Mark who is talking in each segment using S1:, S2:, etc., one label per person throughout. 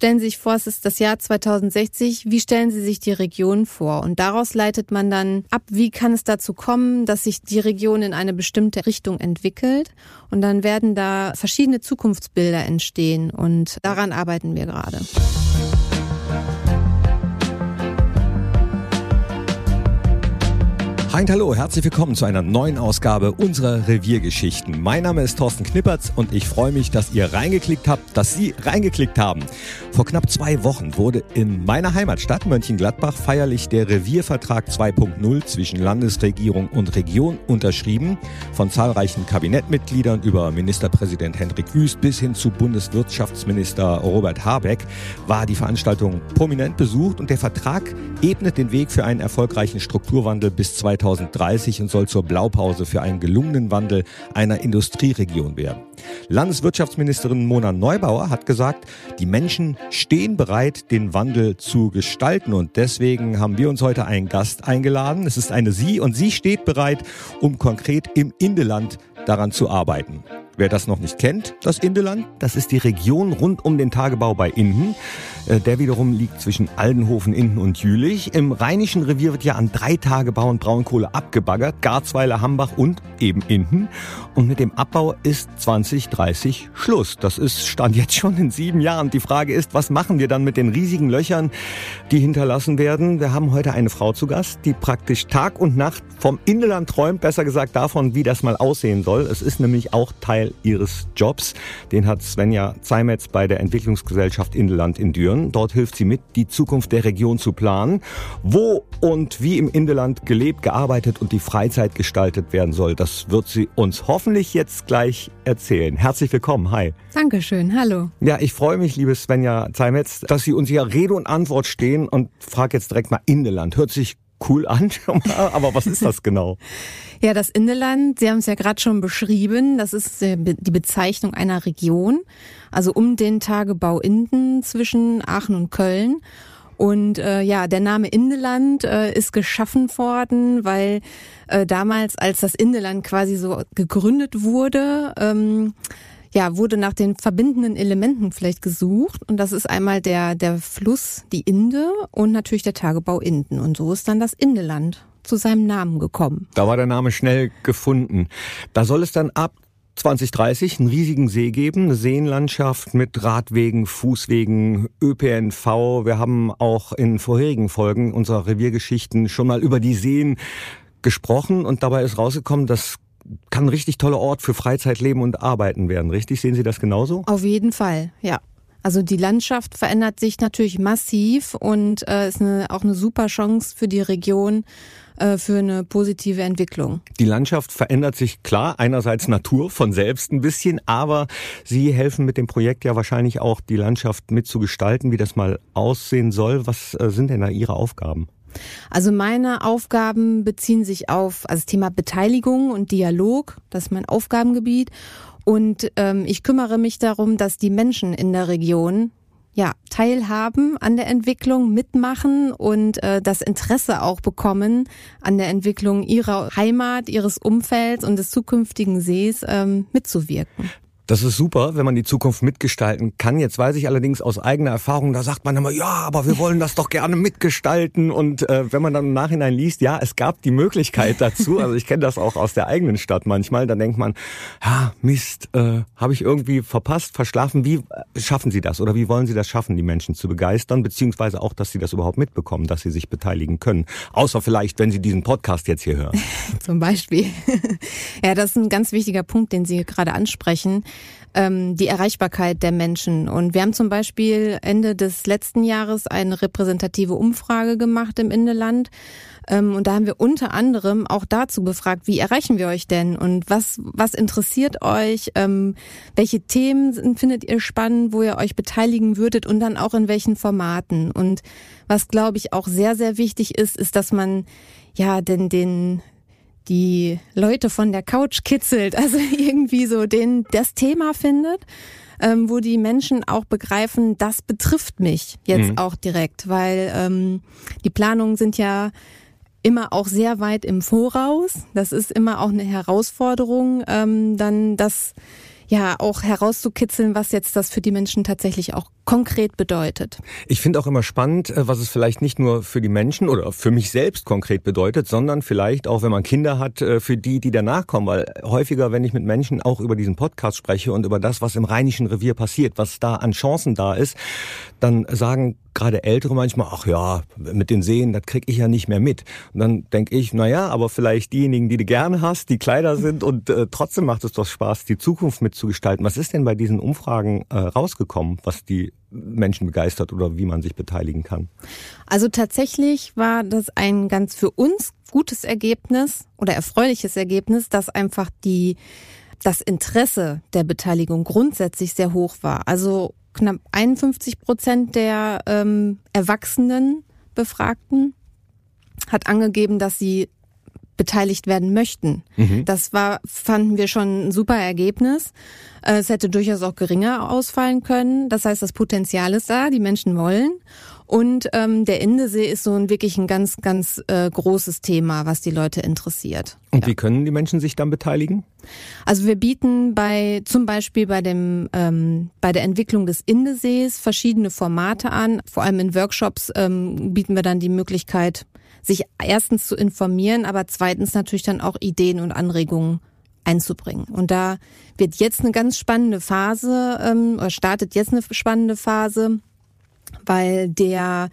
S1: stellen Sie sich vor, es ist das Jahr 2060. Wie stellen Sie sich die Region vor? Und daraus leitet man dann ab, wie kann es dazu kommen, dass sich die Region in eine bestimmte Richtung entwickelt. Und dann werden da verschiedene Zukunftsbilder entstehen. Und daran arbeiten wir gerade.
S2: Hi und hallo, herzlich willkommen zu einer neuen Ausgabe unserer Reviergeschichten. Mein Name ist Thorsten Knippertz und ich freue mich, dass ihr reingeklickt habt, dass Sie reingeklickt haben. Vor knapp zwei Wochen wurde in meiner Heimatstadt Mönchengladbach feierlich der Reviervertrag 2.0 zwischen Landesregierung und Region unterschrieben. Von zahlreichen Kabinettmitgliedern über Ministerpräsident Hendrik Wüst bis hin zu Bundeswirtschaftsminister Robert Habeck war die Veranstaltung prominent besucht und der Vertrag ebnet den Weg für einen erfolgreichen Strukturwandel bis 2020. 2030 und soll zur Blaupause für einen gelungenen Wandel einer Industrieregion werden. Landeswirtschaftsministerin Mona Neubauer hat gesagt, die Menschen stehen bereit, den Wandel zu gestalten und deswegen haben wir uns heute einen Gast eingeladen. Es ist eine Sie und sie steht bereit, um konkret im Indeland daran zu arbeiten. Wer das noch nicht kennt, das Indeland, das ist die Region rund um den Tagebau bei Inden. Äh, der wiederum liegt zwischen Aldenhofen, Inden und Jülich. Im Rheinischen Revier wird ja an drei Tagebau Braunkohle abgebaggert. Garzweiler, Hambach und eben Inden. Und mit dem Abbau ist 2030 Schluss. Das ist Stand jetzt schon in sieben Jahren. Die Frage ist, was machen wir dann mit den riesigen Löchern, die hinterlassen werden? Wir haben heute eine Frau zu Gast, die praktisch Tag und Nacht vom Inland träumt, besser gesagt davon, wie das mal aussehen soll. Es ist nämlich auch Teil ihres Jobs. Den hat Svenja Zeimetz bei der Entwicklungsgesellschaft Indeland in Düren. Dort hilft sie mit, die Zukunft der Region zu planen. Wo und wie im Indeland gelebt, gearbeitet und die Freizeit gestaltet werden soll, das wird sie uns hoffentlich jetzt gleich erzählen. Herzlich willkommen. Hi.
S1: Dankeschön. Hallo.
S2: Ja, ich freue mich, liebe Svenja Zeimetz, dass Sie uns hier Rede und Antwort stehen und frage jetzt direkt mal Indeland. Hört sich cool an, aber was ist das genau?
S1: Ja, das Indeland, Sie haben es ja gerade schon beschrieben, das ist äh, die Bezeichnung einer Region, also um den Tagebau Inden zwischen Aachen und Köln. Und äh, ja, der Name Indeland äh, ist geschaffen worden, weil äh, damals, als das Indeland quasi so gegründet wurde, ähm, ja, wurde nach den verbindenden Elementen vielleicht gesucht. Und das ist einmal der, der Fluss, die Inde und natürlich der Tagebau Inden. Und so ist dann das Indeland zu seinem Namen gekommen.
S2: Da war der Name schnell gefunden. Da soll es dann ab 2030 einen riesigen See geben, eine Seenlandschaft mit Radwegen, Fußwegen, ÖPNV. Wir haben auch in vorherigen Folgen unserer Reviergeschichten schon mal über die Seen gesprochen und dabei ist rausgekommen, das kann ein richtig toller Ort für Freizeit, Leben und Arbeiten werden. Richtig? Sehen Sie das genauso?
S1: Auf jeden Fall, ja. Also die Landschaft verändert sich natürlich massiv und äh, ist eine, auch eine super Chance für die Region äh, für eine positive Entwicklung.
S2: Die Landschaft verändert sich klar, einerseits Natur von selbst ein bisschen, aber Sie helfen mit dem Projekt ja wahrscheinlich auch die Landschaft mitzugestalten, wie das mal aussehen soll. Was äh, sind denn da Ihre Aufgaben?
S1: Also meine Aufgaben beziehen sich auf also das Thema Beteiligung und Dialog, das ist mein Aufgabengebiet. Und ähm, ich kümmere mich darum, dass die Menschen in der Region ja, teilhaben an der Entwicklung, mitmachen und äh, das Interesse auch bekommen an der Entwicklung ihrer Heimat, ihres Umfelds und des zukünftigen Sees ähm, mitzuwirken.
S2: Das ist super, wenn man die Zukunft mitgestalten kann. Jetzt weiß ich allerdings aus eigener Erfahrung, da sagt man immer, ja, aber wir wollen das doch gerne mitgestalten. Und äh, wenn man dann im Nachhinein liest, ja, es gab die Möglichkeit dazu. Also ich kenne das auch aus der eigenen Stadt manchmal. Dann denkt man, ja, Mist, äh, habe ich irgendwie verpasst, verschlafen. Wie äh, schaffen Sie das oder wie wollen Sie das schaffen, die Menschen zu begeistern, beziehungsweise auch, dass sie das überhaupt mitbekommen, dass sie sich beteiligen können? Außer vielleicht, wenn Sie diesen Podcast jetzt hier hören.
S1: Zum Beispiel. ja, das ist ein ganz wichtiger Punkt, den Sie gerade ansprechen ähm, die Erreichbarkeit der Menschen. Und wir haben zum Beispiel Ende des letzten Jahres eine repräsentative Umfrage gemacht im Indeland. Ähm, und da haben wir unter anderem auch dazu befragt, wie erreichen wir euch denn und was, was interessiert euch, ähm, welche Themen findet ihr spannend, wo ihr euch beteiligen würdet und dann auch in welchen Formaten. Und was, glaube ich, auch sehr, sehr wichtig ist, ist, dass man ja den, den die Leute von der Couch kitzelt, also irgendwie so den, das Thema findet, ähm, wo die Menschen auch begreifen, das betrifft mich jetzt mhm. auch direkt, weil ähm, die Planungen sind ja immer auch sehr weit im Voraus. Das ist immer auch eine Herausforderung, ähm, dann das ja auch herauszukitzeln, was jetzt das für die Menschen tatsächlich auch konkret bedeutet.
S2: Ich finde auch immer spannend, äh, was es vielleicht nicht nur für die Menschen oder für mich selbst konkret bedeutet, sondern vielleicht auch, wenn man Kinder hat, äh, für die, die danach kommen. Weil häufiger, wenn ich mit Menschen auch über diesen Podcast spreche und über das, was im Rheinischen Revier passiert, was da an Chancen da ist, dann sagen gerade Ältere manchmal, ach ja, mit den Seen, das krieg ich ja nicht mehr mit. Und dann denke ich, na ja, aber vielleicht diejenigen, die du gerne hast, die Kleider sind und äh, trotzdem macht es doch Spaß, die Zukunft mitzugestalten. Was ist denn bei diesen Umfragen äh, rausgekommen, was die Menschen begeistert oder wie man sich beteiligen kann?
S1: Also tatsächlich war das ein ganz für uns gutes Ergebnis oder erfreuliches Ergebnis, dass einfach die das Interesse der Beteiligung grundsätzlich sehr hoch war. Also knapp 51 Prozent der ähm, Erwachsenen Befragten hat angegeben, dass sie beteiligt werden möchten. Mhm. Das war, fanden wir schon ein super Ergebnis. Äh, es hätte durchaus auch geringer ausfallen können. Das heißt, das Potenzial ist da, die Menschen wollen. Und ähm, der Indesee ist so ein wirklich ein ganz, ganz äh, großes Thema, was die Leute interessiert.
S2: Und ja. wie können die Menschen sich dann beteiligen?
S1: Also wir bieten bei zum Beispiel bei dem ähm, bei der Entwicklung des Indesees verschiedene Formate an. Vor allem in Workshops ähm, bieten wir dann die Möglichkeit, sich erstens zu informieren, aber zweitens natürlich dann auch Ideen und Anregungen einzubringen. Und da wird jetzt eine ganz spannende Phase, ähm, oder startet jetzt eine spannende Phase weil der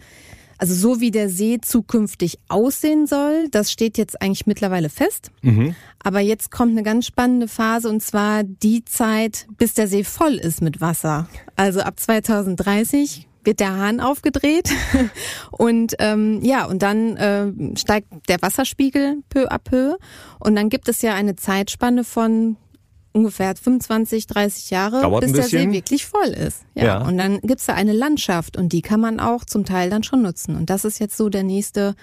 S1: also so wie der See zukünftig aussehen soll, das steht jetzt eigentlich mittlerweile fest. Mhm. Aber jetzt kommt eine ganz spannende Phase und zwar die Zeit, bis der See voll ist mit Wasser. Also ab 2030 wird der Hahn aufgedreht und ähm, ja und dann äh, steigt der Wasserspiegel peu à peu und dann gibt es ja eine Zeitspanne von ungefähr 25, 30 Jahre,
S2: Dauert
S1: bis der See wirklich voll ist. Ja. ja. Und dann gibt's da eine Landschaft und die kann man auch zum Teil dann schon nutzen. Und das ist jetzt so der nächste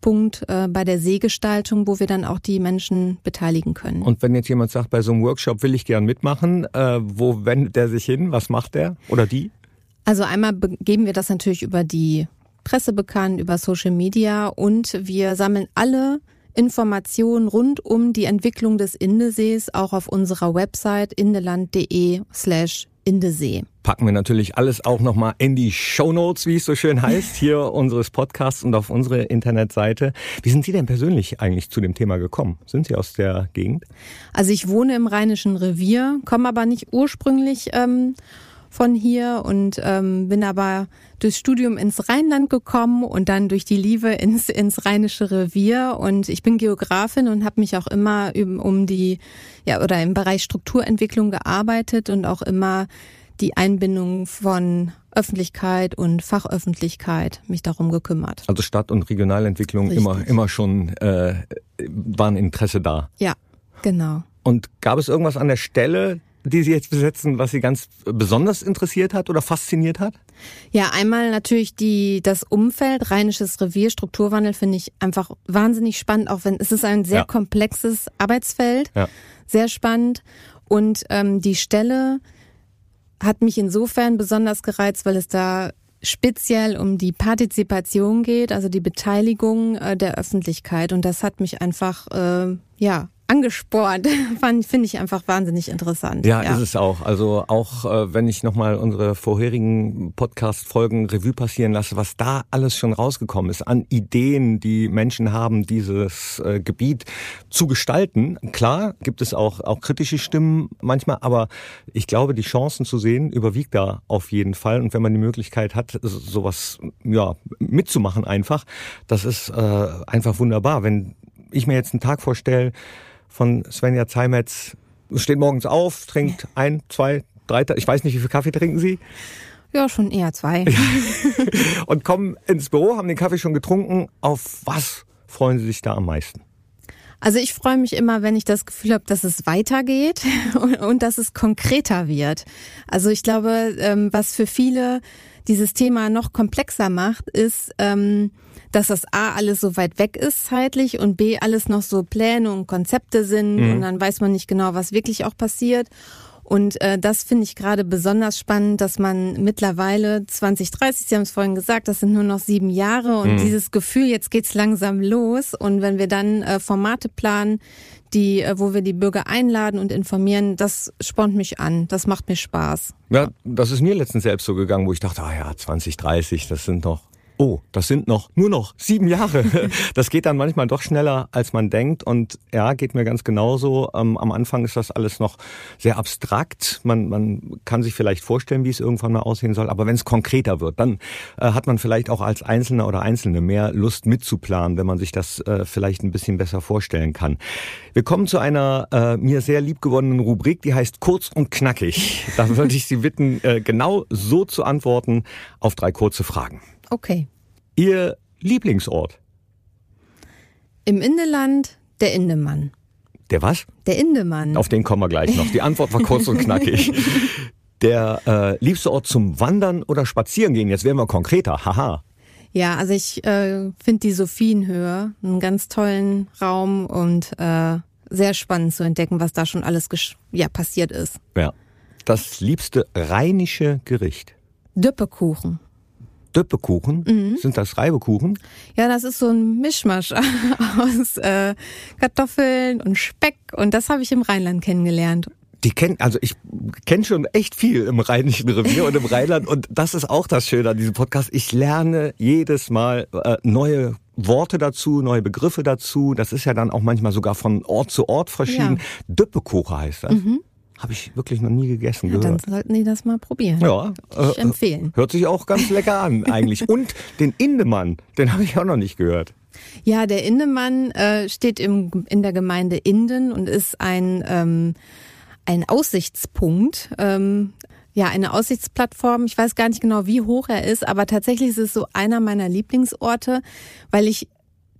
S1: Punkt äh, bei der Seegestaltung, wo wir dann auch die Menschen beteiligen können.
S2: Und wenn jetzt jemand sagt, bei so einem Workshop will ich gern mitmachen, äh, wo wendet der sich hin? Was macht der oder die?
S1: Also einmal geben wir das natürlich über die Presse bekannt, über Social Media und wir sammeln alle Informationen rund um die Entwicklung des Indesees auch auf unserer Website indeland.de slash Indesee.
S2: Packen wir natürlich alles auch nochmal in die Show Notes, wie es so schön heißt, hier unseres Podcasts und auf unsere Internetseite. Wie sind Sie denn persönlich eigentlich zu dem Thema gekommen? Sind Sie aus der Gegend?
S1: Also ich wohne im Rheinischen Revier, komme aber nicht ursprünglich ähm, von hier und ähm, bin aber durchs Studium ins Rheinland gekommen und dann durch die Liebe ins, ins Rheinische Revier. Und ich bin Geografin und habe mich auch immer um die, ja, oder im Bereich Strukturentwicklung gearbeitet und auch immer die Einbindung von Öffentlichkeit und Fachöffentlichkeit mich darum gekümmert.
S2: Also Stadt- und Regionalentwicklung Richtig. immer, immer schon äh, war ein Interesse da.
S1: Ja, genau.
S2: Und gab es irgendwas an der Stelle, die Sie jetzt besetzen, was Sie ganz besonders interessiert hat oder fasziniert hat?
S1: Ja, einmal natürlich die, das Umfeld, Rheinisches Revier, Strukturwandel finde ich einfach wahnsinnig spannend, auch wenn es ist ein sehr ja. komplexes Arbeitsfeld, ja. sehr spannend. Und ähm, die Stelle hat mich insofern besonders gereizt, weil es da speziell um die Partizipation geht, also die Beteiligung äh, der Öffentlichkeit. Und das hat mich einfach, äh, ja, angespornt. Finde ich einfach wahnsinnig interessant.
S2: Ja, ja, ist es auch. Also auch äh, wenn ich nochmal unsere vorherigen Podcast-Folgen Revue passieren lasse, was da alles schon rausgekommen ist an Ideen, die Menschen haben, dieses äh, Gebiet zu gestalten. Klar gibt es auch, auch kritische Stimmen manchmal, aber ich glaube, die Chancen zu sehen überwiegt da auf jeden Fall. Und wenn man die Möglichkeit hat, sowas ja, mitzumachen einfach, das ist äh, einfach wunderbar. Wenn ich mir jetzt einen Tag vorstelle, von Svenja Zeimetz. Steht morgens auf, trinkt ein, zwei, drei, ich weiß nicht, wie viel Kaffee trinken Sie?
S1: Ja, schon eher zwei.
S2: Und kommen ins Büro, haben den Kaffee schon getrunken. Auf was freuen Sie sich da am meisten?
S1: Also ich freue mich immer, wenn ich das Gefühl habe, dass es weitergeht und, dass es konkreter wird. Also ich glaube, ähm, was für viele dieses Thema noch komplexer macht, ist, ähm, dass das A alles so weit weg ist zeitlich und B alles noch so Pläne und Konzepte sind mhm. und dann weiß man nicht genau, was wirklich auch passiert. Und äh, das finde ich gerade besonders spannend, dass man mittlerweile 2030, Sie haben es vorhin gesagt, das sind nur noch sieben Jahre und mhm. dieses Gefühl, jetzt geht's langsam los. Und wenn wir dann äh, Formate planen, die, äh, wo wir die Bürger einladen und informieren, das spornt mich an, das macht mir Spaß.
S2: Ja, das ist mir letztens selbst so gegangen, wo ich dachte, ah ja, 2030, das sind doch oh, das sind noch nur noch sieben Jahre. Das geht dann manchmal doch schneller, als man denkt. Und ja, geht mir ganz genauso. Ähm, am Anfang ist das alles noch sehr abstrakt. Man, man kann sich vielleicht vorstellen, wie es irgendwann mal aussehen soll. Aber wenn es konkreter wird, dann äh, hat man vielleicht auch als Einzelner oder Einzelne mehr Lust mitzuplanen, wenn man sich das äh, vielleicht ein bisschen besser vorstellen kann. Wir kommen zu einer äh, mir sehr liebgewonnenen Rubrik, die heißt Kurz und Knackig. Da würde ich Sie bitten, äh, genau so zu antworten auf drei kurze Fragen.
S1: Okay.
S2: Ihr Lieblingsort?
S1: Im Indeland der Indemann.
S2: Der was?
S1: Der Indemann.
S2: Auf den kommen wir gleich noch. Die Antwort war kurz und knackig. Der äh, liebste Ort zum Wandern oder Spazieren gehen? Jetzt werden wir konkreter. Haha.
S1: Ja, also ich äh, finde die Sophienhöhe einen ganz tollen Raum und äh, sehr spannend zu entdecken, was da schon alles ja, passiert ist.
S2: Ja. Das liebste rheinische Gericht?
S1: Düppekuchen.
S2: Döppekuchen. Mhm. Sind das Reibekuchen?
S1: Ja, das ist so ein Mischmasch aus äh, Kartoffeln und Speck und das habe ich im Rheinland kennengelernt.
S2: Die kennen, also ich kenne schon echt viel im Rheinischen Revier und im Rheinland und das ist auch das Schöne an diesem Podcast. Ich lerne jedes Mal äh, neue Worte dazu, neue Begriffe dazu. Das ist ja dann auch manchmal sogar von Ort zu Ort verschieden. Ja. Döppekuche heißt das. Mhm. Habe ich wirklich noch nie gegessen. Ja,
S1: gehört. dann sollten die das mal probieren.
S2: Ja,
S1: ich äh, empfehlen.
S2: Hört sich auch ganz lecker an eigentlich. Und den Indemann, den habe ich auch noch nicht gehört.
S1: Ja, der Indemann äh, steht im, in der Gemeinde Inden und ist ein, ähm, ein Aussichtspunkt. Ähm, ja, eine Aussichtsplattform. Ich weiß gar nicht genau, wie hoch er ist, aber tatsächlich ist es so einer meiner Lieblingsorte, weil ich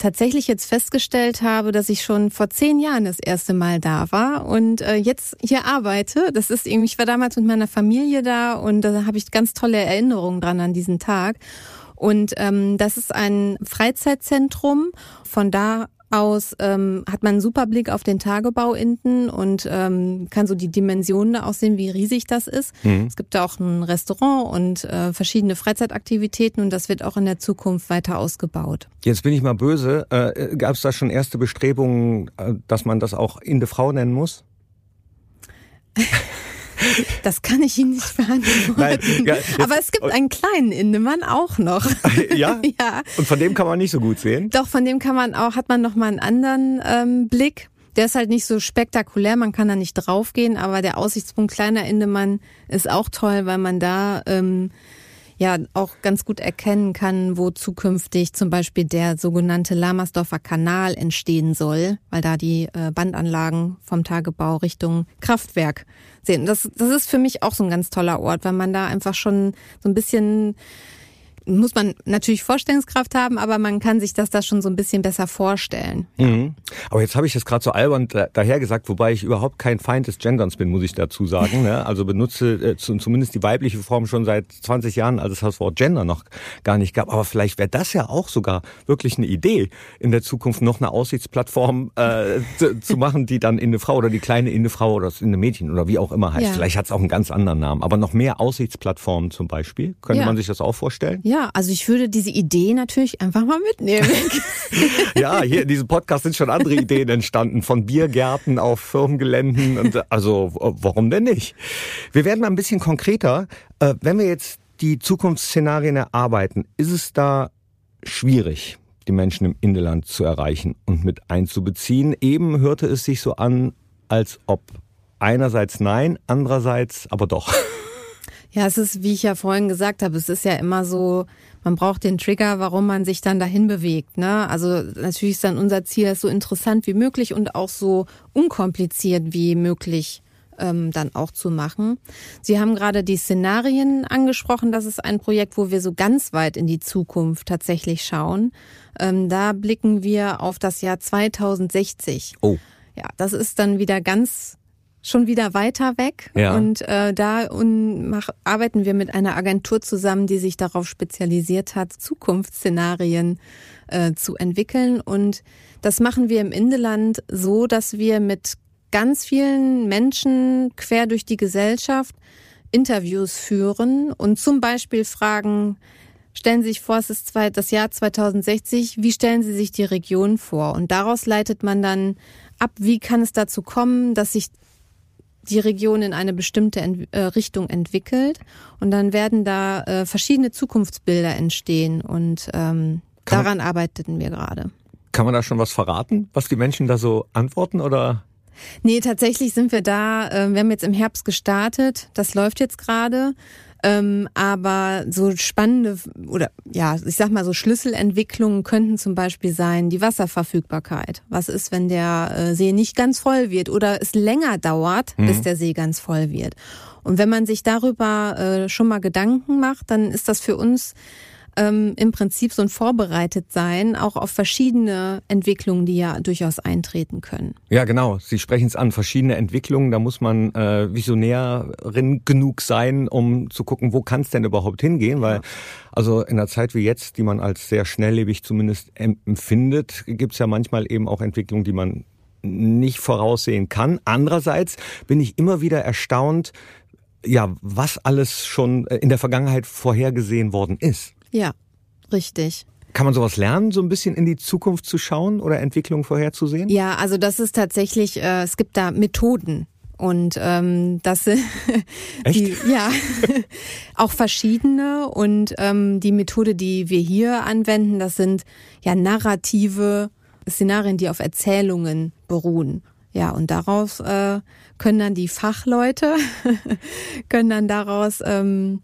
S1: tatsächlich jetzt festgestellt habe, dass ich schon vor zehn Jahren das erste Mal da war und äh, jetzt hier arbeite. Das ist irgendwie, ich war damals mit meiner Familie da und da habe ich ganz tolle Erinnerungen dran an diesen Tag. Und ähm, das ist ein Freizeitzentrum. Von da aus ähm, hat man einen super Blick auf den Tagebau hinten und ähm, kann so die Dimensionen da auch sehen, wie riesig das ist. Mhm. Es gibt da auch ein Restaurant und äh, verschiedene Freizeitaktivitäten und das wird auch in der Zukunft weiter ausgebaut.
S2: Jetzt bin ich mal böse. Äh, Gab es da schon erste Bestrebungen, äh, dass man das auch Inde Frau nennen muss?
S1: Das kann ich Ihnen nicht beantworten. Nein, ja, Aber es gibt einen kleinen Indemann auch noch.
S2: Ja? ja. Und von dem kann man nicht so gut sehen?
S1: Doch, von dem kann man auch, hat man noch mal einen anderen ähm, Blick. Der ist halt nicht so spektakulär, man kann da nicht draufgehen, aber der Aussichtspunkt kleiner Indemann ist auch toll, weil man da ähm, ja auch ganz gut erkennen kann, wo zukünftig zum Beispiel der sogenannte Lamersdorfer Kanal entstehen soll, weil da die äh, Bandanlagen vom Tagebau Richtung Kraftwerk sehen. Das, das ist für mich auch so ein ganz toller Ort, weil man da einfach schon so ein bisschen muss man natürlich Vorstellungskraft haben, aber man kann sich das da schon so ein bisschen besser vorstellen.
S2: Mhm. Aber jetzt habe ich das gerade so albern daher gesagt, wobei ich überhaupt kein Feind des Genderns bin, muss ich dazu sagen. Ne? Also benutze äh, zumindest die weibliche Form schon seit 20 Jahren, als es das Wort Gender noch gar nicht gab. Aber vielleicht wäre das ja auch sogar wirklich eine Idee, in der Zukunft noch eine Aussichtsplattform äh, zu, zu, machen, die dann in eine Frau oder die kleine in eine Frau oder in eine Mädchen oder wie auch immer heißt. Ja. Vielleicht hat es auch einen ganz anderen Namen. Aber noch mehr Aussichtsplattformen zum Beispiel. Könnte ja. man sich das auch vorstellen?
S1: Ja, also ich würde diese Idee natürlich einfach mal mitnehmen.
S2: ja, hier in diesem Podcast sind schon andere Ideen entstanden, von Biergärten auf Firmengeländen und also warum denn nicht? Wir werden mal ein bisschen konkreter. Äh, wenn wir jetzt die Zukunftsszenarien erarbeiten, ist es da schwierig, die Menschen im Inland zu erreichen und mit einzubeziehen? Eben hörte es sich so an, als ob einerseits nein, andererseits aber doch.
S1: Ja, es ist, wie ich ja vorhin gesagt habe, es ist ja immer so, man braucht den Trigger, warum man sich dann dahin bewegt. Ne? Also natürlich ist dann unser Ziel, es so interessant wie möglich und auch so unkompliziert wie möglich ähm, dann auch zu machen. Sie haben gerade die Szenarien angesprochen. Das ist ein Projekt, wo wir so ganz weit in die Zukunft tatsächlich schauen. Ähm, da blicken wir auf das Jahr 2060.
S2: Oh.
S1: Ja, das ist dann wieder ganz schon wieder weiter weg. Ja. Und äh, da und mach, arbeiten wir mit einer Agentur zusammen, die sich darauf spezialisiert hat, Zukunftsszenarien äh, zu entwickeln. Und das machen wir im Indeland so, dass wir mit ganz vielen Menschen quer durch die Gesellschaft Interviews führen und zum Beispiel fragen, stellen Sie sich vor, es ist das Jahr 2060, wie stellen Sie sich die Region vor? Und daraus leitet man dann ab, wie kann es dazu kommen, dass sich die Region in eine bestimmte Ent äh, Richtung entwickelt und dann werden da äh, verschiedene Zukunftsbilder entstehen und ähm, daran man, arbeiteten wir gerade.
S2: Kann man da schon was verraten, was die Menschen da so antworten oder?
S1: Nee, tatsächlich sind wir da, äh, wir haben jetzt im Herbst gestartet, das läuft jetzt gerade. Ähm, aber so spannende oder ja, ich sag mal so Schlüsselentwicklungen könnten zum Beispiel sein die Wasserverfügbarkeit. Was ist, wenn der äh, See nicht ganz voll wird oder es länger dauert, mhm. bis der See ganz voll wird? Und wenn man sich darüber äh, schon mal Gedanken macht, dann ist das für uns ähm, im Prinzip so ein Vorbereitetsein auch auf verschiedene Entwicklungen, die ja durchaus eintreten können.
S2: Ja, genau. Sie sprechen es an, verschiedene Entwicklungen. Da muss man äh, Visionärin genug sein, um zu gucken, wo kann es denn überhaupt hingehen, weil also in einer Zeit wie jetzt, die man als sehr schnelllebig zumindest empfindet, gibt es ja manchmal eben auch Entwicklungen, die man nicht voraussehen kann. Andererseits bin ich immer wieder erstaunt, ja, was alles schon äh, in der Vergangenheit vorhergesehen worden ist.
S1: Ja, richtig.
S2: Kann man sowas lernen, so ein bisschen in die Zukunft zu schauen oder Entwicklungen vorherzusehen?
S1: Ja, also das ist tatsächlich, äh, es gibt da Methoden. Und ähm, das sind
S2: die,
S1: ja auch verschiedene und ähm, die Methode, die wir hier anwenden, das sind ja narrative Szenarien, die auf Erzählungen beruhen. Ja, und daraus äh, können dann die Fachleute können dann daraus ähm,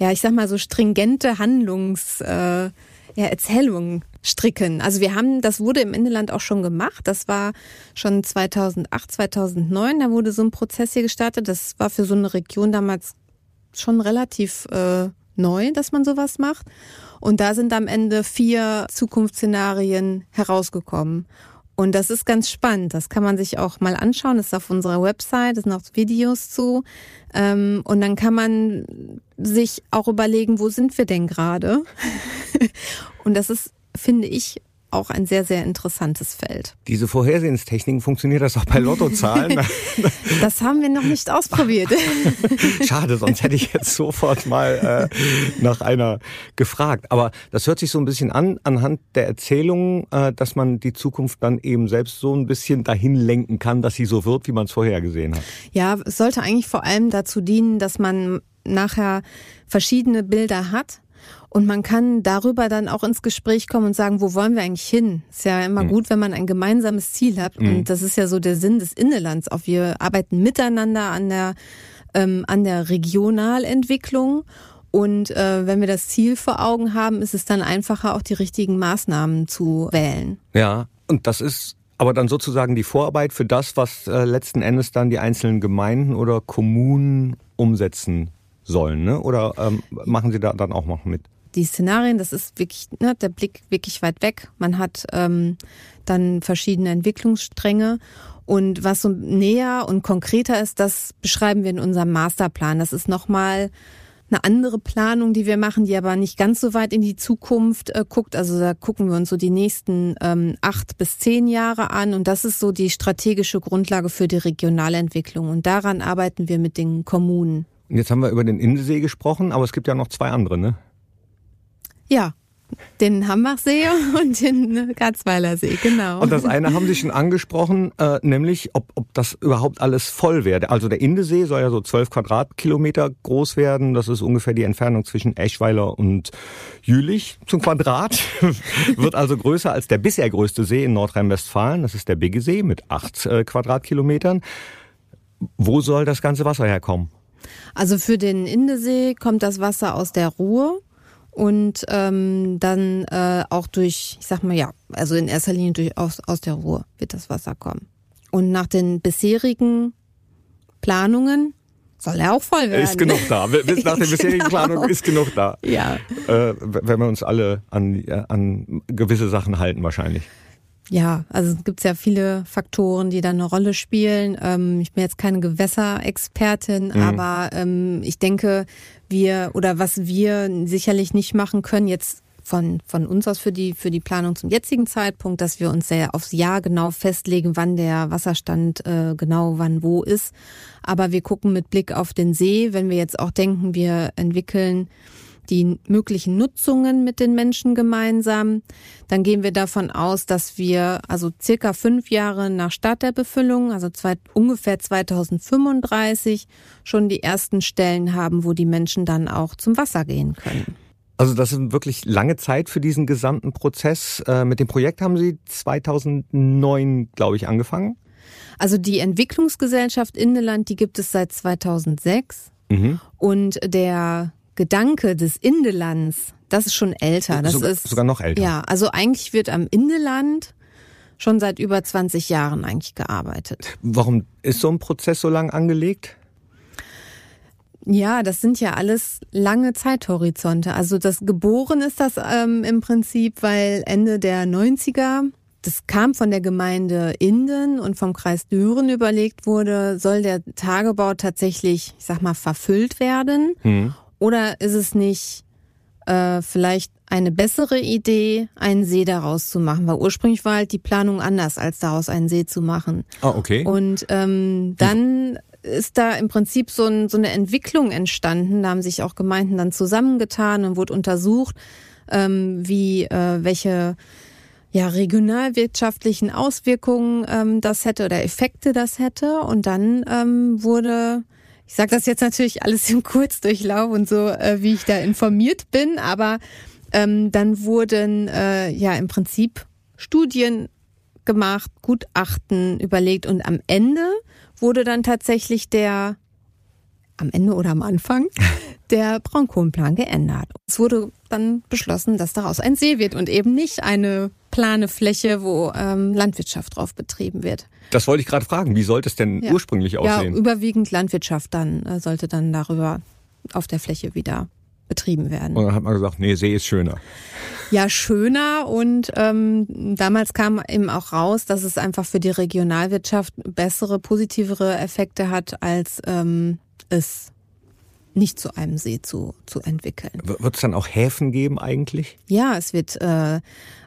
S1: ja, ich sag mal so stringente Handlungs, äh, ja, Erzählungen stricken. Also wir haben, das wurde im Inland auch schon gemacht. Das war schon 2008, 2009. Da wurde so ein Prozess hier gestartet. Das war für so eine Region damals schon relativ äh, neu, dass man sowas macht. Und da sind am Ende vier Zukunftsszenarien herausgekommen. Und das ist ganz spannend. Das kann man sich auch mal anschauen. Das ist auf unserer Website, es sind auch Videos zu. Ähm, und dann kann man sich auch überlegen, wo sind wir denn gerade? Und das ist, finde ich, auch ein sehr, sehr interessantes Feld.
S2: Diese Vorhersehenstechniken, funktioniert das auch bei Lottozahlen?
S1: das haben wir noch nicht ausprobiert.
S2: Schade, sonst hätte ich jetzt sofort mal äh, nach einer gefragt. Aber das hört sich so ein bisschen an, anhand der Erzählungen, äh, dass man die Zukunft dann eben selbst so ein bisschen dahin lenken kann, dass sie so wird, wie man es vorhergesehen hat.
S1: Ja, es sollte eigentlich vor allem dazu dienen, dass man nachher verschiedene Bilder hat, und man kann darüber dann auch ins Gespräch kommen und sagen, wo wollen wir eigentlich hin? Ist ja immer mhm. gut, wenn man ein gemeinsames Ziel hat. Mhm. Und das ist ja so der Sinn des Innelands. Auch wir arbeiten miteinander an der, ähm, an der Regionalentwicklung. Und äh, wenn wir das Ziel vor Augen haben, ist es dann einfacher, auch die richtigen Maßnahmen zu wählen.
S2: Ja, und das ist aber dann sozusagen die Vorarbeit für das, was äh, letzten Endes dann die einzelnen Gemeinden oder Kommunen umsetzen sollen, ne? Oder ähm, machen Sie da dann auch noch mit?
S1: die Szenarien, das ist wirklich ne, der Blick wirklich weit weg. Man hat ähm, dann verschiedene Entwicklungsstränge. Und was so näher und konkreter ist, das beschreiben wir in unserem Masterplan. Das ist nochmal eine andere Planung, die wir machen, die aber nicht ganz so weit in die Zukunft äh, guckt. Also da gucken wir uns so die nächsten ähm, acht bis zehn Jahre an. Und das ist so die strategische Grundlage für die regionale Entwicklung. Und daran arbeiten wir mit den Kommunen.
S2: Jetzt haben wir über den Indesee gesprochen, aber es gibt ja noch zwei andere, ne?
S1: Ja, den Hambachsee und den Garzweiler See, genau.
S2: Und das eine haben Sie schon angesprochen, äh, nämlich ob, ob das überhaupt alles voll werde. Also der Indesee soll ja so zwölf Quadratkilometer groß werden. Das ist ungefähr die Entfernung zwischen Eschweiler und Jülich zum Quadrat. Wird also größer als der bisher größte See in Nordrhein-Westfalen. Das ist der Biggesee mit acht äh, Quadratkilometern. Wo soll das ganze Wasser herkommen?
S1: Also für den Indesee kommt das Wasser aus der Ruhr und ähm, dann äh, auch durch, ich sag mal ja, also in erster Linie durch aus, aus der Ruhr wird das Wasser kommen. Und nach den bisherigen Planungen soll er auch voll werden.
S2: Ist genug da. Bis nach den bisherigen. Planungen ist genug da.
S1: Ja.
S2: Äh, wenn wir uns alle an, an gewisse Sachen halten wahrscheinlich.
S1: Ja, also es gibt ja viele Faktoren, die da eine Rolle spielen. Ähm, ich bin jetzt keine Gewässerexpertin, mhm. aber ähm, ich denke, wir oder was wir sicherlich nicht machen können, jetzt von, von uns aus für die, für die Planung zum jetzigen Zeitpunkt, dass wir uns sehr aufs Jahr genau festlegen, wann der Wasserstand äh, genau wann wo ist. Aber wir gucken mit Blick auf den See, wenn wir jetzt auch denken, wir entwickeln die möglichen Nutzungen mit den Menschen gemeinsam. Dann gehen wir davon aus, dass wir also circa fünf Jahre nach Start der Befüllung, also zwei, ungefähr 2035, schon die ersten Stellen haben, wo die Menschen dann auch zum Wasser gehen können.
S2: Also das ist wirklich lange Zeit für diesen gesamten Prozess. Äh, mit dem Projekt haben Sie 2009, glaube ich, angefangen.
S1: Also die Entwicklungsgesellschaft Indeland, die gibt es seit 2006. Mhm. Und der Gedanke des Indelands, das ist schon älter. Das
S2: sogar,
S1: ist
S2: sogar noch älter.
S1: Ja, also eigentlich wird am Indeland schon seit über 20 Jahren eigentlich gearbeitet.
S2: Warum ist so ein Prozess so lang angelegt?
S1: Ja, das sind ja alles lange Zeithorizonte. Also das geboren ist das ähm, im Prinzip, weil Ende der 90er, das kam von der Gemeinde Inden und vom Kreis Düren überlegt wurde, soll der Tagebau tatsächlich, ich sag mal, verfüllt werden? Mhm. Oder ist es nicht äh, vielleicht eine bessere Idee, einen See daraus zu machen? Weil ursprünglich war halt die Planung anders, als daraus einen See zu machen.
S2: Ah, okay.
S1: Und ähm, dann ist da im Prinzip so, ein, so eine Entwicklung entstanden. Da haben sich auch Gemeinden dann zusammengetan und wurde untersucht, ähm, wie äh, welche ja, regionalwirtschaftlichen Auswirkungen ähm, das hätte oder Effekte das hätte. Und dann ähm, wurde ich sage das jetzt natürlich alles im Kurzdurchlauf und so, äh, wie ich da informiert bin, aber ähm, dann wurden äh, ja im Prinzip Studien gemacht, Gutachten überlegt und am Ende wurde dann tatsächlich der, am Ende oder am Anfang, der Braunkohlenplan geändert. Es wurde dann beschlossen, dass daraus ein See wird und eben nicht eine plane Fläche, wo ähm, Landwirtschaft drauf betrieben wird.
S2: Das wollte ich gerade fragen. Wie sollte es denn ja. ursprünglich aussehen?
S1: Ja, überwiegend Landwirtschaft dann äh, sollte dann darüber auf der Fläche wieder betrieben werden.
S2: Und dann hat man gesagt, nee, See ist schöner.
S1: Ja, schöner und ähm, damals kam eben auch raus, dass es einfach für die Regionalwirtschaft bessere, positivere Effekte hat, als ähm, es nicht zu einem See zu, zu entwickeln.
S2: Wird es dann auch Häfen geben eigentlich?
S1: Ja, es wird äh,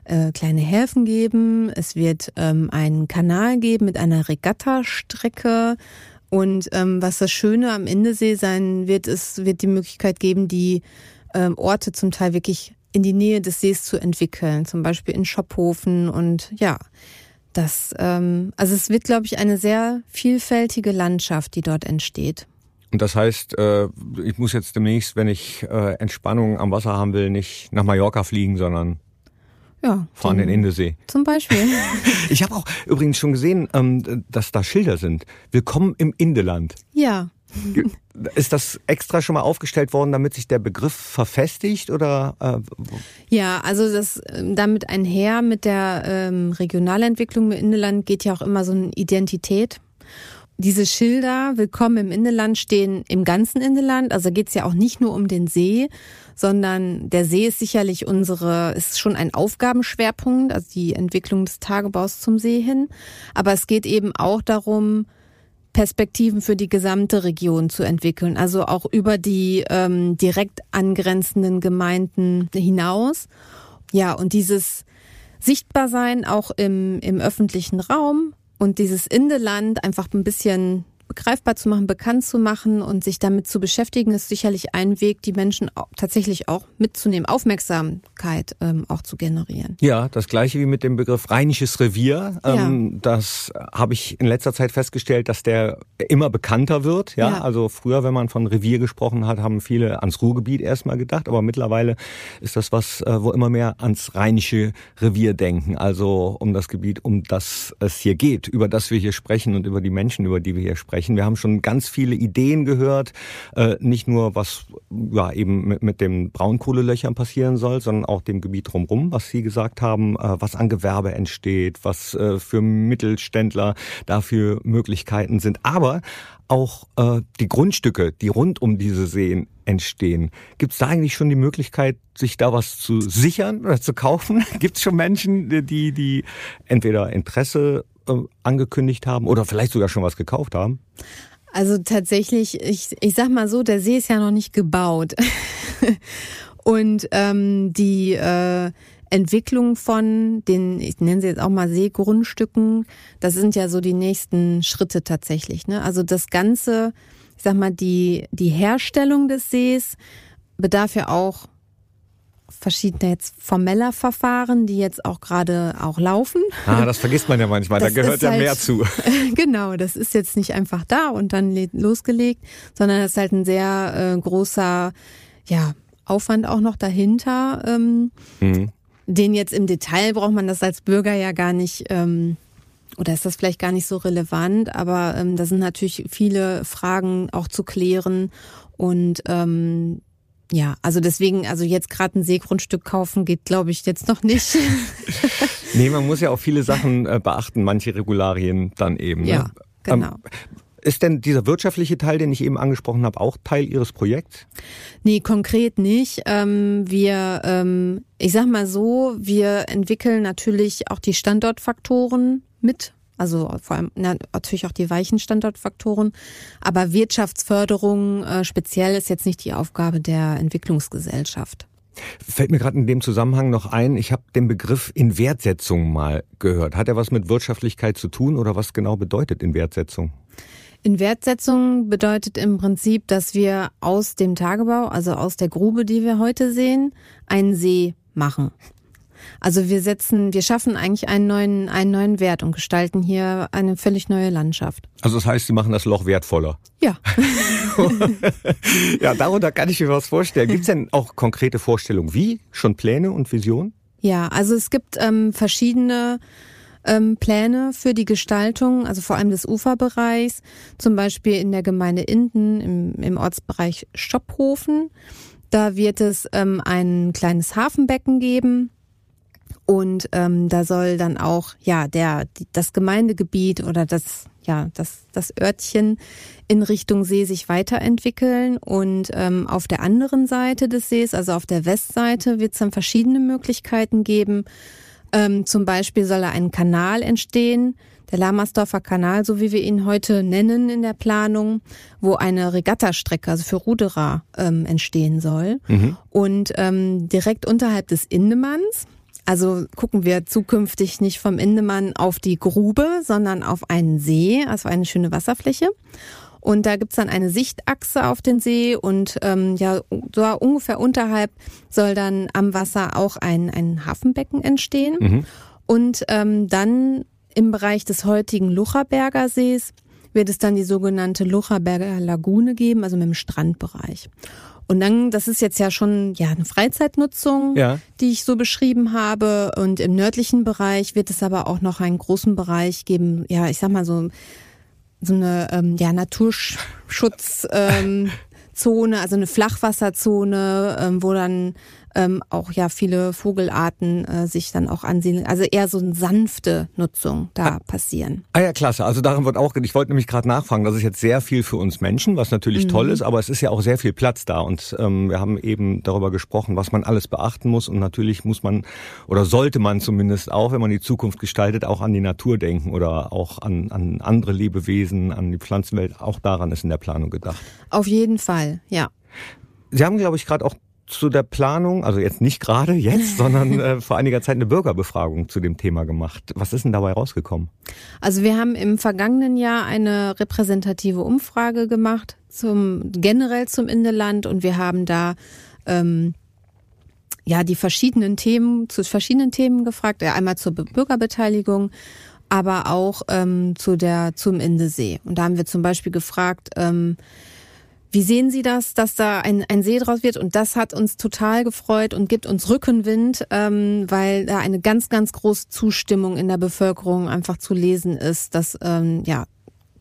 S1: äh, kleine Häfen geben, es wird ähm, einen Kanal geben mit einer Regattastrecke. Und ähm, was das Schöne am Indesee sein wird, es wird die Möglichkeit geben, die ähm, Orte zum Teil wirklich in die Nähe des Sees zu entwickeln, zum Beispiel in Schophofen und ja, das, ähm, also es wird, glaube ich, eine sehr vielfältige Landschaft, die dort entsteht.
S2: Und das heißt, äh, ich muss jetzt demnächst, wenn ich äh, Entspannung am Wasser haben will, nicht nach Mallorca fliegen, sondern ja, fahren den Indesee.
S1: Zum Beispiel.
S2: Ich habe auch übrigens schon gesehen, ähm, dass da Schilder sind. Willkommen im Indeland.
S1: Ja.
S2: Ist das extra schon mal aufgestellt worden, damit sich der Begriff verfestigt oder? Äh,
S1: ja, also das ähm, damit einher mit der ähm, Regionalentwicklung im Indeland geht ja auch immer so eine Identität. Diese Schilder Willkommen im Indeland stehen im ganzen Indeland. Also geht es ja auch nicht nur um den See, sondern der See ist sicherlich unsere, ist schon ein Aufgabenschwerpunkt, also die Entwicklung des Tagebaus zum See hin. Aber es geht eben auch darum, Perspektiven für die gesamte Region zu entwickeln, also auch über die ähm, direkt angrenzenden Gemeinden hinaus. Ja, und dieses Sichtbarsein auch im, im öffentlichen Raum und dieses Indeland einfach ein bisschen begreifbar zu machen, bekannt zu machen und sich damit zu beschäftigen, ist sicherlich ein Weg, die Menschen auch, tatsächlich auch mitzunehmen, Aufmerksamkeit ähm, auch zu generieren.
S2: Ja, das gleiche wie mit dem Begriff rheinisches Revier. Ähm, ja. Das habe ich in letzter Zeit festgestellt, dass der immer bekannter wird. Ja? ja, also früher, wenn man von Revier gesprochen hat, haben viele ans Ruhrgebiet erstmal gedacht, aber mittlerweile ist das was, äh, wo immer mehr ans rheinische Revier denken. Also um das Gebiet, um das es hier geht, über das wir hier sprechen und über die Menschen, über die wir hier sprechen sprechen. Wir haben schon ganz viele Ideen gehört, äh, nicht nur was ja eben mit, mit den Braunkohlelöchern passieren soll, sondern auch dem Gebiet drumherum, was Sie gesagt haben, äh, was an Gewerbe entsteht, was äh, für Mittelständler dafür Möglichkeiten sind. Aber auch äh, die Grundstücke, die rund um diese Seen entstehen. Gibt es da eigentlich schon die Möglichkeit, sich da was zu sichern oder zu kaufen? Gibt es schon Menschen, die, die entweder Interesse äh, angekündigt haben oder vielleicht sogar schon was gekauft haben?
S1: Also tatsächlich, ich, ich sag mal so, der See ist ja noch nicht gebaut. Und ähm, die äh, Entwicklung von den, ich nenne sie jetzt auch mal Seegrundstücken, das sind ja so die nächsten Schritte tatsächlich. Ne? Also das Ganze, ich sag mal, die, die Herstellung des Sees bedarf ja auch verschiedene jetzt formeller Verfahren, die jetzt auch gerade auch laufen.
S2: Ah, das vergisst man ja manchmal, das da gehört ja halt, mehr zu.
S1: Genau, das ist jetzt nicht einfach da und dann losgelegt, sondern das ist halt ein sehr äh, großer ja, Aufwand auch noch dahinter. Ähm, mhm. Den jetzt im Detail braucht man das als Bürger ja gar nicht. Ähm, oder ist das vielleicht gar nicht so relevant, aber ähm, da sind natürlich viele Fragen auch zu klären und ähm, ja, also deswegen, also jetzt gerade ein Seegrundstück kaufen geht, glaube ich, jetzt noch nicht.
S2: nee, man muss ja auch viele Sachen äh, beachten, manche Regularien dann eben.
S1: Ne? Ja, genau. Ähm,
S2: ist denn dieser wirtschaftliche Teil, den ich eben angesprochen habe, auch Teil Ihres Projekts?
S1: Nee, konkret nicht. Ähm, wir, ähm, ich sag mal so, wir entwickeln natürlich auch die Standortfaktoren mit also vor allem na, natürlich auch die weichen Standortfaktoren. Aber Wirtschaftsförderung äh, speziell ist jetzt nicht die Aufgabe der Entwicklungsgesellschaft.
S2: Fällt mir gerade in dem Zusammenhang noch ein, ich habe den Begriff Inwertsetzung mal gehört. Hat er was mit Wirtschaftlichkeit zu tun oder was genau bedeutet Inwertsetzung?
S1: Inwertsetzung bedeutet im Prinzip, dass wir aus dem Tagebau, also aus der Grube, die wir heute sehen, einen See machen. Also wir setzen, wir schaffen eigentlich einen neuen, einen neuen Wert und gestalten hier eine völlig neue Landschaft.
S2: Also das heißt, Sie machen das Loch wertvoller?
S1: Ja.
S2: ja, darunter kann ich mir was vorstellen. Gibt es denn auch konkrete Vorstellungen? Wie? Schon Pläne und Visionen?
S1: Ja, also es gibt ähm, verschiedene ähm, Pläne für die Gestaltung, also vor allem des Uferbereichs, zum Beispiel in der Gemeinde Inden im, im Ortsbereich Stopphofen. Da wird es ähm, ein kleines Hafenbecken geben, und ähm, da soll dann auch ja der das Gemeindegebiet oder das ja das das Örtchen in Richtung See sich weiterentwickeln und ähm, auf der anderen Seite des Sees, also auf der Westseite, wird es dann verschiedene Möglichkeiten geben. Ähm, zum Beispiel soll ein Kanal entstehen, der Lamersdorfer Kanal, so wie wir ihn heute nennen in der Planung, wo eine Regattastrecke, also für Ruderer, ähm, entstehen soll. Mhm. Und ähm, direkt unterhalb des Indemanns also gucken wir zukünftig nicht vom Indemann auf die Grube, sondern auf einen See, also eine schöne Wasserfläche. Und da gibt's dann eine Sichtachse auf den See und ähm, ja, so ungefähr unterhalb soll dann am Wasser auch ein, ein Hafenbecken entstehen. Mhm. Und ähm, dann im Bereich des heutigen Lucherberger Sees wird es dann die sogenannte Lucherberger Lagune geben, also mit dem Strandbereich. Und dann, das ist jetzt ja schon ja eine Freizeitnutzung, ja. die ich so beschrieben habe. Und im nördlichen Bereich wird es aber auch noch einen großen Bereich geben, ja, ich sag mal so, so eine ähm, ja, Naturschutz. Ähm, Zone, also eine Flachwasserzone, ähm, wo dann ähm, auch ja viele Vogelarten äh, sich dann auch ansiedeln. Also eher so eine sanfte Nutzung da ah, passieren.
S2: Ah ja, klasse. Also daran wird auch, ich wollte nämlich gerade nachfragen, das ist jetzt sehr viel für uns Menschen, was natürlich mhm. toll ist, aber es ist ja auch sehr viel Platz da. Und ähm, wir haben eben darüber gesprochen, was man alles beachten muss. Und natürlich muss man oder sollte man zumindest auch, wenn man die Zukunft gestaltet, auch an die Natur denken oder auch an, an andere Lebewesen, an die Pflanzenwelt. Auch daran ist in der Planung gedacht.
S1: Auf jeden Fall, ja.
S2: Sie haben, glaube ich, gerade auch zu der Planung, also jetzt nicht gerade jetzt, sondern äh, vor einiger Zeit eine Bürgerbefragung zu dem Thema gemacht. Was ist denn dabei rausgekommen?
S1: Also wir haben im vergangenen Jahr eine repräsentative Umfrage gemacht zum generell zum Indeland und wir haben da ähm, ja die verschiedenen Themen zu verschiedenen Themen gefragt. Ja, einmal zur Bürgerbeteiligung, aber auch ähm, zu der zum Indesee. Und da haben wir zum Beispiel gefragt. Ähm, wie sehen Sie das, dass da ein, ein See draus wird? Und das hat uns total gefreut und gibt uns Rückenwind, ähm, weil da eine ganz, ganz große Zustimmung in der Bevölkerung einfach zu lesen ist, dass ähm, ja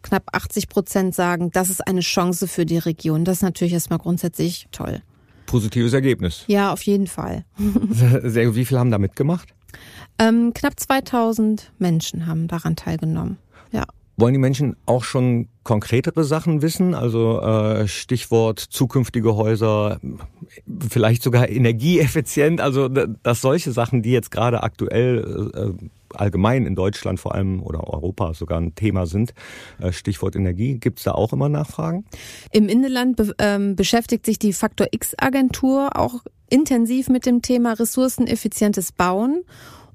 S1: knapp 80 Prozent sagen, das ist eine Chance für die Region. Das ist natürlich erstmal grundsätzlich toll.
S2: Positives Ergebnis.
S1: Ja, auf jeden Fall.
S2: Sehr, wie viel haben da mitgemacht?
S1: Ähm, knapp 2000 Menschen haben daran teilgenommen.
S2: Wollen die Menschen auch schon konkretere Sachen wissen? Also äh, Stichwort zukünftige Häuser, vielleicht sogar energieeffizient. Also dass solche Sachen, die jetzt gerade aktuell äh, allgemein in Deutschland vor allem oder Europa sogar ein Thema sind. Äh, Stichwort Energie. Gibt es da auch immer Nachfragen?
S1: Im Inland be ähm, beschäftigt sich die Faktor X-Agentur auch intensiv mit dem Thema ressourceneffizientes Bauen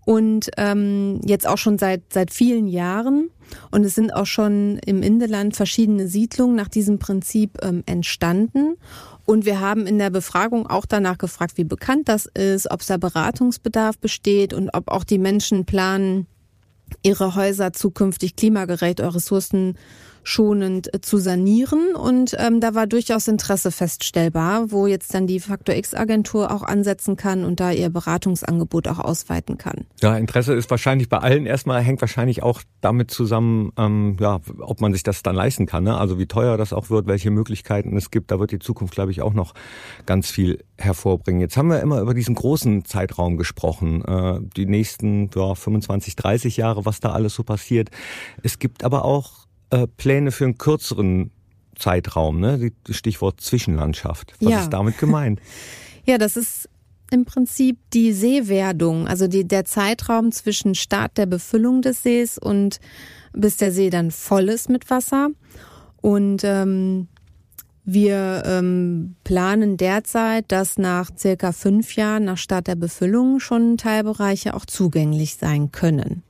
S1: und ähm, jetzt auch schon seit seit vielen Jahren. Und es sind auch schon im Indeland verschiedene Siedlungen nach diesem Prinzip ähm, entstanden. Und wir haben in der Befragung auch danach gefragt, wie bekannt das ist, ob es da Beratungsbedarf besteht und ob auch die Menschen planen, ihre Häuser zukünftig klimagerecht oder ressourcen schonend äh, zu sanieren. Und ähm, da war durchaus Interesse feststellbar, wo jetzt dann die Faktor X-Agentur auch ansetzen kann und da ihr Beratungsangebot auch ausweiten kann.
S2: Ja, Interesse ist wahrscheinlich bei allen erstmal, hängt wahrscheinlich auch damit zusammen, ähm, ja, ob man sich das dann leisten kann. Ne? Also wie teuer das auch wird, welche Möglichkeiten es gibt. Da wird die Zukunft, glaube ich, auch noch ganz viel hervorbringen. Jetzt haben wir immer über diesen großen Zeitraum gesprochen, äh, die nächsten ja, 25, 30 Jahre, was da alles so passiert. Es gibt aber auch äh, Pläne für einen kürzeren Zeitraum, ne? Stichwort Zwischenlandschaft. Was ja. ist damit gemeint?
S1: ja, das ist im Prinzip die Seewerdung, also die, der Zeitraum zwischen Start der Befüllung des Sees und bis der See dann voll ist mit Wasser. Und ähm, wir ähm, planen derzeit, dass nach circa fünf Jahren nach Start der Befüllung schon Teilbereiche auch zugänglich sein können.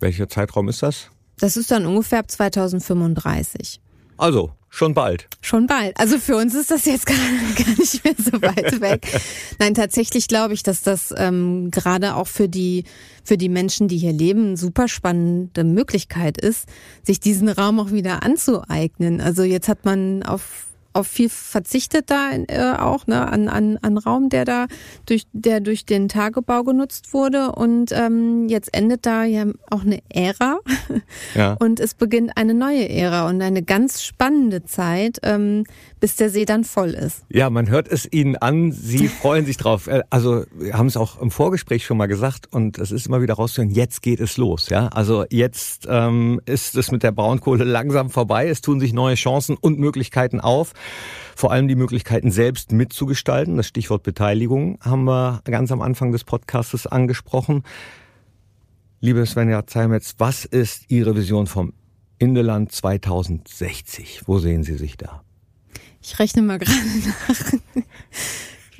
S2: Welcher Zeitraum ist das?
S1: Das ist dann ungefähr ab 2035.
S2: Also, schon bald.
S1: Schon bald. Also für uns ist das jetzt gar, gar nicht mehr so weit weg. Nein, tatsächlich glaube ich, dass das ähm, gerade auch für die, für die Menschen, die hier leben, eine super spannende Möglichkeit ist, sich diesen Raum auch wieder anzueignen. Also jetzt hat man auf auf viel verzichtet da äh, auch, ne, an, an, an Raum, der da durch, der durch den Tagebau genutzt wurde. Und ähm, jetzt endet da ja auch eine Ära. Ja. Und es beginnt eine neue Ära und eine ganz spannende Zeit, ähm, bis der See dann voll ist.
S2: Ja, man hört es Ihnen an, Sie freuen sich drauf. Äh, also wir haben es auch im Vorgespräch schon mal gesagt und es ist immer wieder rauszuhören, jetzt geht es los. Ja, Also jetzt ähm, ist es mit der Braunkohle langsam vorbei, es tun sich neue Chancen und Möglichkeiten auf. Vor allem die Möglichkeiten selbst mitzugestalten. Das Stichwort Beteiligung haben wir ganz am Anfang des Podcastes angesprochen. Liebe Svenja Zeimetz, was ist Ihre Vision vom Indeland 2060? Wo sehen Sie sich da?
S1: Ich rechne mal gerade nach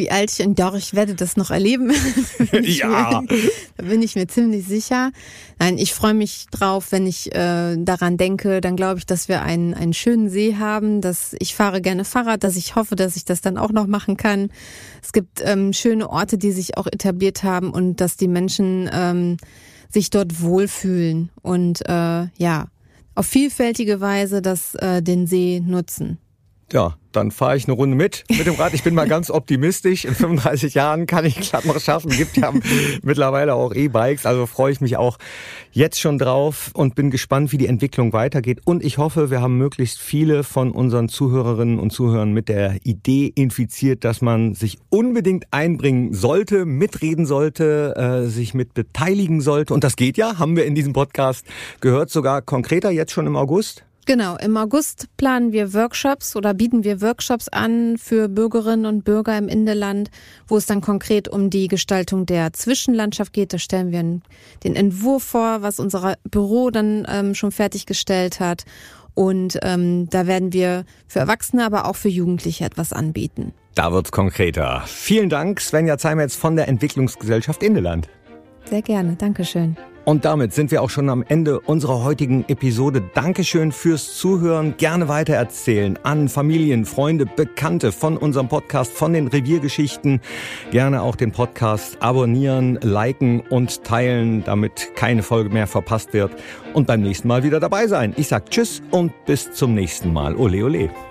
S1: wie alt ich bin. Doch, ich werde das noch erleben.
S2: ja.
S1: Mir, da bin ich mir ziemlich sicher. Nein, ich freue mich drauf, wenn ich äh, daran denke. Dann glaube ich, dass wir einen, einen schönen See haben. Dass ich fahre gerne Fahrrad, dass ich hoffe, dass ich das dann auch noch machen kann. Es gibt ähm, schöne Orte, die sich auch etabliert haben und dass die Menschen ähm, sich dort wohlfühlen und äh, ja auf vielfältige Weise das äh, den See nutzen.
S2: Ja, dann fahre ich eine Runde mit mit dem Rad. Ich bin mal ganz optimistisch. In 35 Jahren kann ich glatt noch schaffen. Gibt ja mittlerweile auch E-Bikes. Also freue ich mich auch jetzt schon drauf und bin gespannt, wie die Entwicklung weitergeht. Und ich hoffe, wir haben möglichst viele von unseren Zuhörerinnen und Zuhörern mit der Idee infiziert, dass man sich unbedingt einbringen sollte, mitreden sollte, äh, sich mit beteiligen sollte. Und das geht ja, haben wir in diesem Podcast gehört, sogar konkreter jetzt schon im August.
S1: Genau, im August planen wir Workshops oder bieten wir Workshops an für Bürgerinnen und Bürger im Indeland, wo es dann konkret um die Gestaltung der Zwischenlandschaft geht. Da stellen wir den Entwurf vor, was unser Büro dann ähm, schon fertiggestellt hat. Und ähm, da werden wir für Erwachsene, aber auch für Jugendliche etwas anbieten.
S2: Da wird's konkreter. Vielen Dank, Svenja Zeimetz von der Entwicklungsgesellschaft Indeland.
S1: Sehr gerne, Dankeschön.
S2: Und damit sind wir auch schon am Ende unserer heutigen Episode. Dankeschön fürs Zuhören. Gerne weitererzählen an Familien, Freunde, Bekannte von unserem Podcast, von den Reviergeschichten. Gerne auch den Podcast abonnieren, liken und teilen, damit keine Folge mehr verpasst wird. Und beim nächsten Mal wieder dabei sein. Ich sag Tschüss und bis zum nächsten Mal. Ole, ole.